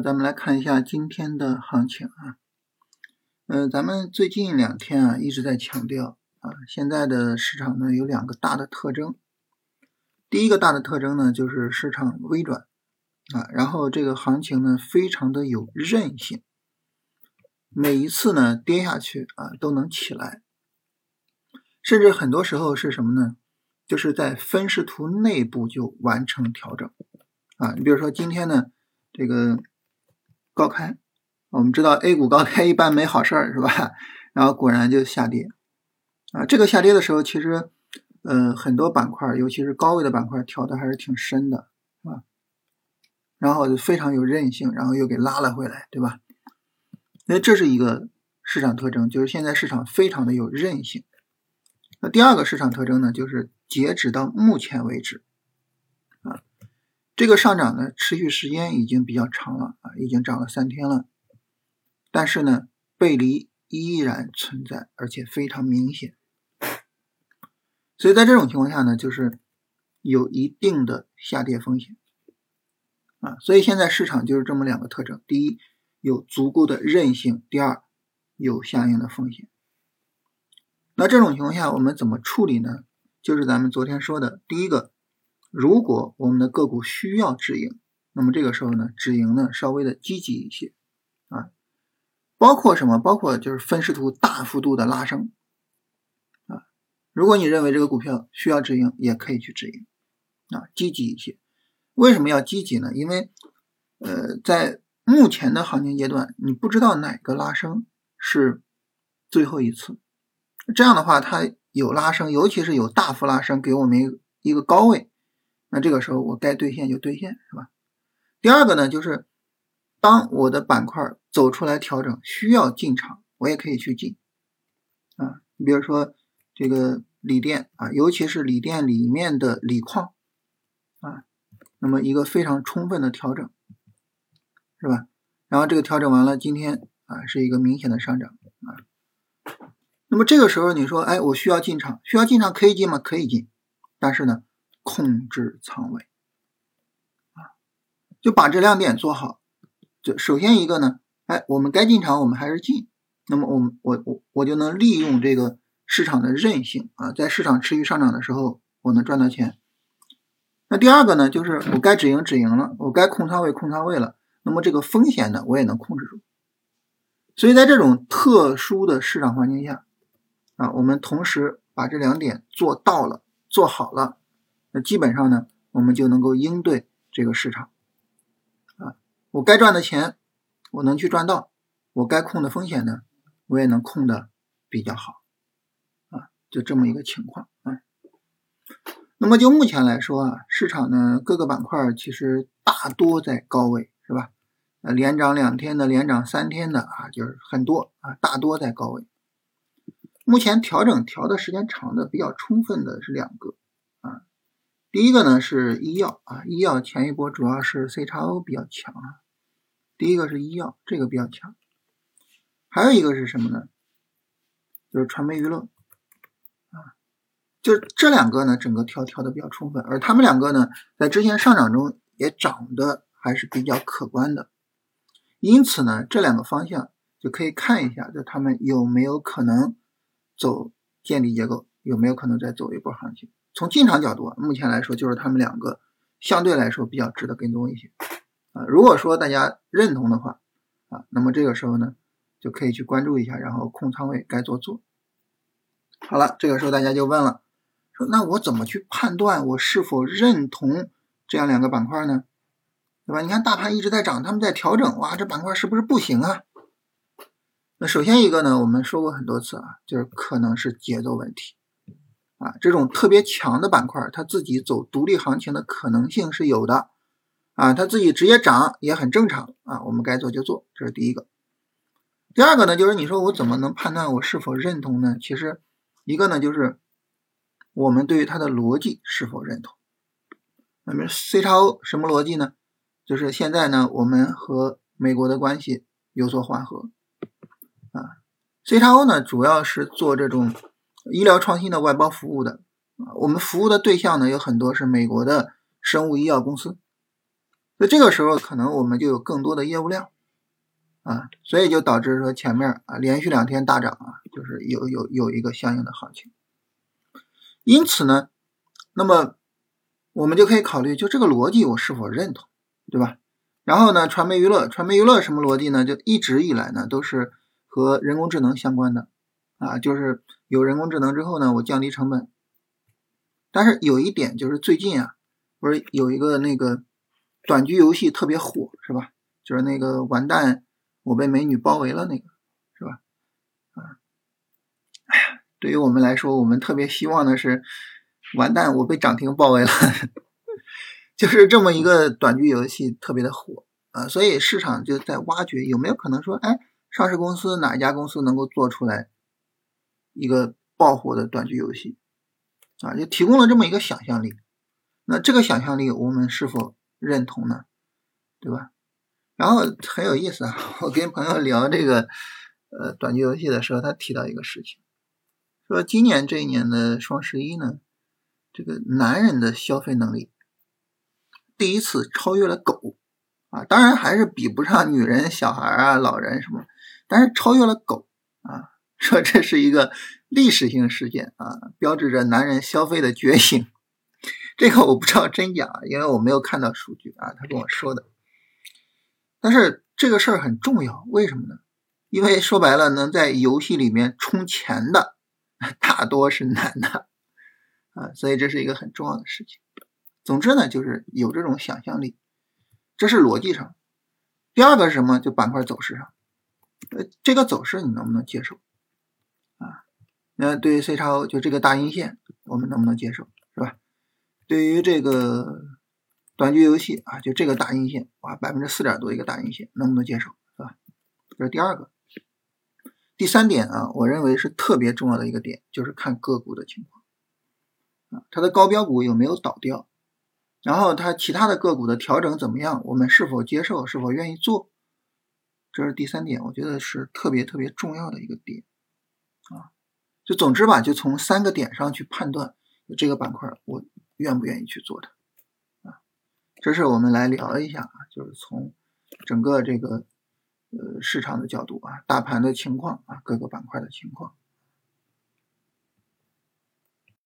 咱们来看一下今天的行情啊。嗯，咱们最近两天啊一直在强调啊，现在的市场呢有两个大的特征。第一个大的特征呢就是市场微转啊，然后这个行情呢非常的有韧性，每一次呢跌下去啊都能起来，甚至很多时候是什么呢？就是在分时图内部就完成调整啊。你比如说今天呢。这个高开，我们知道 A 股高开一般没好事儿，是吧？然后果然就下跌啊。这个下跌的时候，其实呃很多板块，尤其是高位的板块，调的还是挺深的，啊。然后就非常有韧性，然后又给拉了回来，对吧？那这是一个市场特征，就是现在市场非常的有韧性。那第二个市场特征呢，就是截止到目前为止。这个上涨呢，持续时间已经比较长了啊，已经涨了三天了。但是呢，背离依然存在，而且非常明显。所以在这种情况下呢，就是有一定的下跌风险啊。所以现在市场就是这么两个特征：第一，有足够的韧性；第二，有相应的风险。那这种情况下，我们怎么处理呢？就是咱们昨天说的第一个。如果我们的个股需要止盈，那么这个时候呢，止盈呢稍微的积极一些啊，包括什么？包括就是分时图大幅度的拉升啊。如果你认为这个股票需要止盈，也可以去止盈啊，积极一些。为什么要积极呢？因为呃，在目前的行情阶段，你不知道哪个拉升是最后一次。这样的话，它有拉升，尤其是有大幅拉升，给我们一个高位。那这个时候我该兑现就兑现，是吧？第二个呢，就是当我的板块走出来调整，需要进场，我也可以去进啊。你比如说这个锂电啊，尤其是锂电里面的锂矿啊，那么一个非常充分的调整，是吧？然后这个调整完了，今天啊是一个明显的上涨啊。那么这个时候你说，哎，我需要进场，需要进场可以进吗？可以进，但是呢？控制仓位啊，就把这两点做好。就首先一个呢，哎，我们该进场我们还是进。那么我们我我我就能利用这个市场的韧性啊，在市场持续上涨的时候，我能赚到钱。那第二个呢，就是我该止盈止盈了，我该控仓位控仓位了。那么这个风险呢，我也能控制住。所以在这种特殊的市场环境下啊，我们同时把这两点做到了，做好了。基本上呢，我们就能够应对这个市场啊。我该赚的钱，我能去赚到；我该控的风险呢，我也能控的比较好啊。就这么一个情况啊。那么就目前来说啊，市场呢各个板块其实大多在高位，是吧？呃，连涨两天的，连涨三天的啊，就是很多啊，大多在高位。目前调整调的时间长的比较充分的是两个。第一个呢是医药啊，医药前一波主要是 C 叉 O 比较强啊。第一个是医药，这个比较强。还有一个是什么呢？就是传媒娱乐啊，就这两个呢，整个调调的比较充分，而他们两个呢，在之前上涨中也涨得还是比较可观的。因此呢，这两个方向就可以看一下，就他们有没有可能走建立结构，有没有可能再走一波行情。从进场角度，目前来说就是他们两个相对来说比较值得跟踪一些啊。如果说大家认同的话啊，那么这个时候呢就可以去关注一下，然后控仓位该做做。好了，这个时候大家就问了，说那我怎么去判断我是否认同这样两个板块呢？对吧？你看大盘一直在涨，他们在调整，哇，这板块是不是不行啊？那首先一个呢，我们说过很多次啊，就是可能是节奏问题。啊，这种特别强的板块，它自己走独立行情的可能性是有的，啊，它自己直接涨也很正常啊，我们该做就做，这是第一个。第二个呢，就是你说我怎么能判断我是否认同呢？其实一个呢，就是我们对于它的逻辑是否认同。那么 C 叉 O 什么逻辑呢？就是现在呢，我们和美国的关系有所缓和，啊，C 叉 O 呢主要是做这种。医疗创新的外包服务的啊，我们服务的对象呢有很多是美国的生物医药公司那这个时候可能我们就有更多的业务量啊，所以就导致说前面啊连续两天大涨啊，就是有有有一个相应的行情。因此呢，那么我们就可以考虑，就这个逻辑我是否认同，对吧？然后呢，传媒娱乐，传媒娱乐什么逻辑呢？就一直以来呢都是和人工智能相关的啊，就是有人工智能之后呢，我降低成本。但是有一点就是最近啊，不是有一个那个短剧游戏特别火，是吧？就是那个完蛋，我被美女包围了那个，是吧？啊，哎呀，对于我们来说，我们特别希望的是完蛋，我被涨停包围了。就是这么一个短剧游戏特别的火啊，所以市场就在挖掘有没有可能说，哎，上市公司哪一家公司能够做出来一个爆火的短剧游戏啊？就提供了这么一个想象力。那这个想象力我们是否认同呢？对吧？然后很有意思啊，我跟朋友聊这个呃短剧游戏的时候，他提到一个事情，说今年这一年的双十一呢，这个男人的消费能力。第一次超越了狗，啊，当然还是比不上女人、小孩啊、老人什么，但是超越了狗啊，说这是一个历史性事件啊，标志着男人消费的觉醒。这个我不知道真假，因为我没有看到数据啊，他跟我说的。但是这个事儿很重要，为什么呢？因为说白了，能在游戏里面充钱的大多是男的啊，所以这是一个很重要的事情。总之呢，就是有这种想象力，这是逻辑上。第二个是什么？就板块走势上，呃，这个走势你能不能接受？那对于 C 叉 O 就这个大阴线，我们能不能接受，是吧？对于这个短剧游戏啊，就这个大阴线，哇，百分之四点多一个大阴线，能不能接受，是吧？这是第二个。第三点啊，我认为是特别重要的一个点，就是看个股的情况啊，它的高标股有没有倒掉。然后它其他的个股的调整怎么样？我们是否接受？是否愿意做？这是第三点，我觉得是特别特别重要的一个点。就总之吧，就从三个点上去判断这个板块我愿不愿意去做它啊。这是我们来聊一下啊，就是从整个这个呃市场的角度啊，大盘的情况啊，各个板块的情况。